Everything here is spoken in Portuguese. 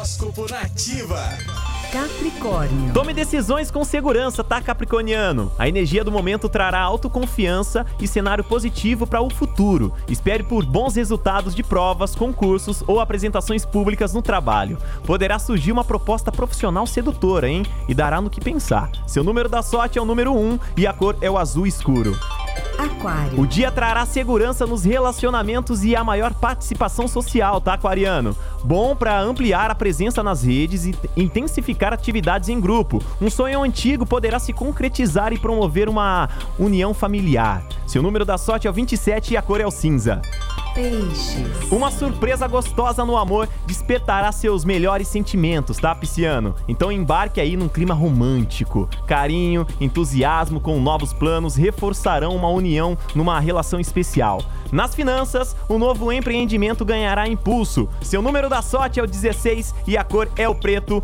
Horóscopo Nativa. Capricórnio. Tome decisões com segurança, tá, Capricorniano? A energia do momento trará autoconfiança e cenário positivo para o futuro. Espere por bons resultados de provas, concursos ou apresentações públicas no trabalho. Poderá surgir uma proposta profissional sedutora, hein? E dará no que pensar. Seu número da sorte é o número 1 e a cor é o azul escuro. Aquário. O dia trará segurança nos relacionamentos e a maior participação social, tá, aquariano? Bom para ampliar a presença nas redes e intensificar atividades em grupo. Um sonho antigo poderá se concretizar e promover uma união familiar. Seu número da sorte é o 27 e a cor é o cinza. Peixes. Uma surpresa gostosa no amor despertará seus melhores sentimentos, tá, Pisciano? Então embarque aí num clima romântico. Carinho, entusiasmo com novos planos reforçarão uma união numa relação especial. Nas finanças, o novo empreendimento ganhará impulso. Seu número da sorte é o 16 e a cor é o preto.